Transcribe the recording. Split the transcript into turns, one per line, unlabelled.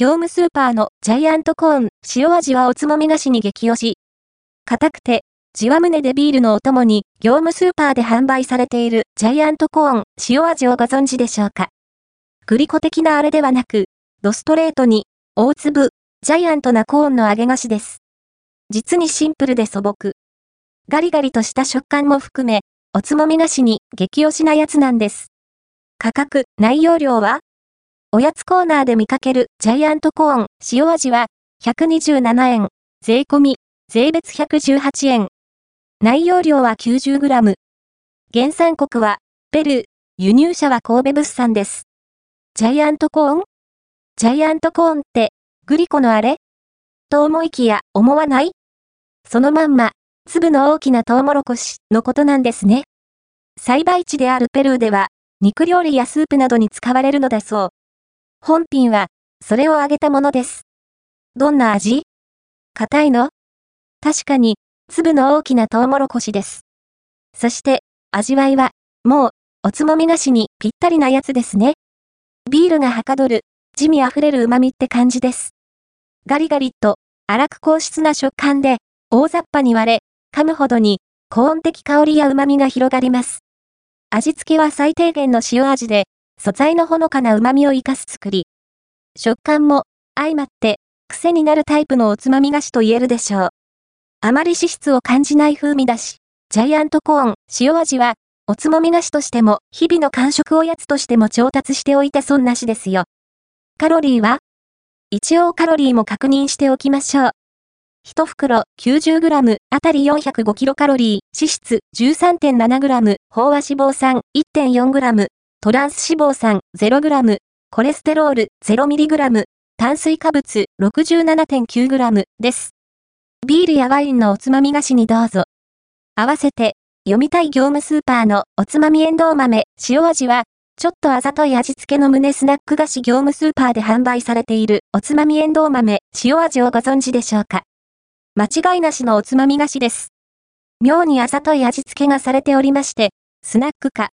業務スーパーのジャイアントコーン塩味はおつまみ菓子に激推し。硬くて、じわむねでビールのお供に業務スーパーで販売されているジャイアントコーン塩味をご存知でしょうかグリコ的なあれではなく、ドストレートに大粒、ジャイアントなコーンの揚げ菓子です。実にシンプルで素朴。ガリガリとした食感も含め、おつまみ菓子に激推しなやつなんです。価格、内容量はおやつコーナーで見かけるジャイアントコーン塩味は127円、税込み、税別118円。内容量は 90g。原産国はペルー、輸入者は神戸物産です。ジャイアントコーン？ジャイアントコーンってグリコのあれ？と思いきや思わない？そのまんま、粒の大きなトウモロコシのことなんですね。栽培地であるペルーでは、肉料理やスープなどに使われるのだそう。本品は、それを揚げたものです。どんな味？硬いの？確かに、粒の大きなトウモロコシです。そして、味わいは、もう、おつまみ菓子にぴったりなやつですね。ビールがはかどる、地味あふれる旨味って感じです。ガリガリと、粗く硬質な食感で、大雑把に割れ、噛むほどに、高温的香りや旨味が広がります。味付けは最低限の塩味で、素材のほのかな旨味を生かす作り。食感も相まって癖になるタイプのおつまみ菓子と言えるでしょう。あまり脂質を感じない風味だし、ジャイアントコーン塩味はおつまみ菓子としても日々の間食おやつとしても調達しておいて損なしですよ。カロリーは一応カロリーも確認しておきましょう。1袋 90g あたり 405kcal、脂質 13.7g、飽和脂肪酸 1.4g、トランス脂肪酸 0g、コレステロール 0mg、炭水化物 67.9g です。ビールやワインのおつまみ菓子にどうぞ。合わせて、読みたい業務スーパーのおつまみエンドウ豆、塩味は、ちょっとあざとい味付けの胸スナック菓子業務スーパーで販売されているおつまみエンドウ豆、塩味をご存知でしょうか間違いなしのおつまみ菓子です。妙にあざとい味付けがされておりまして、スナックか、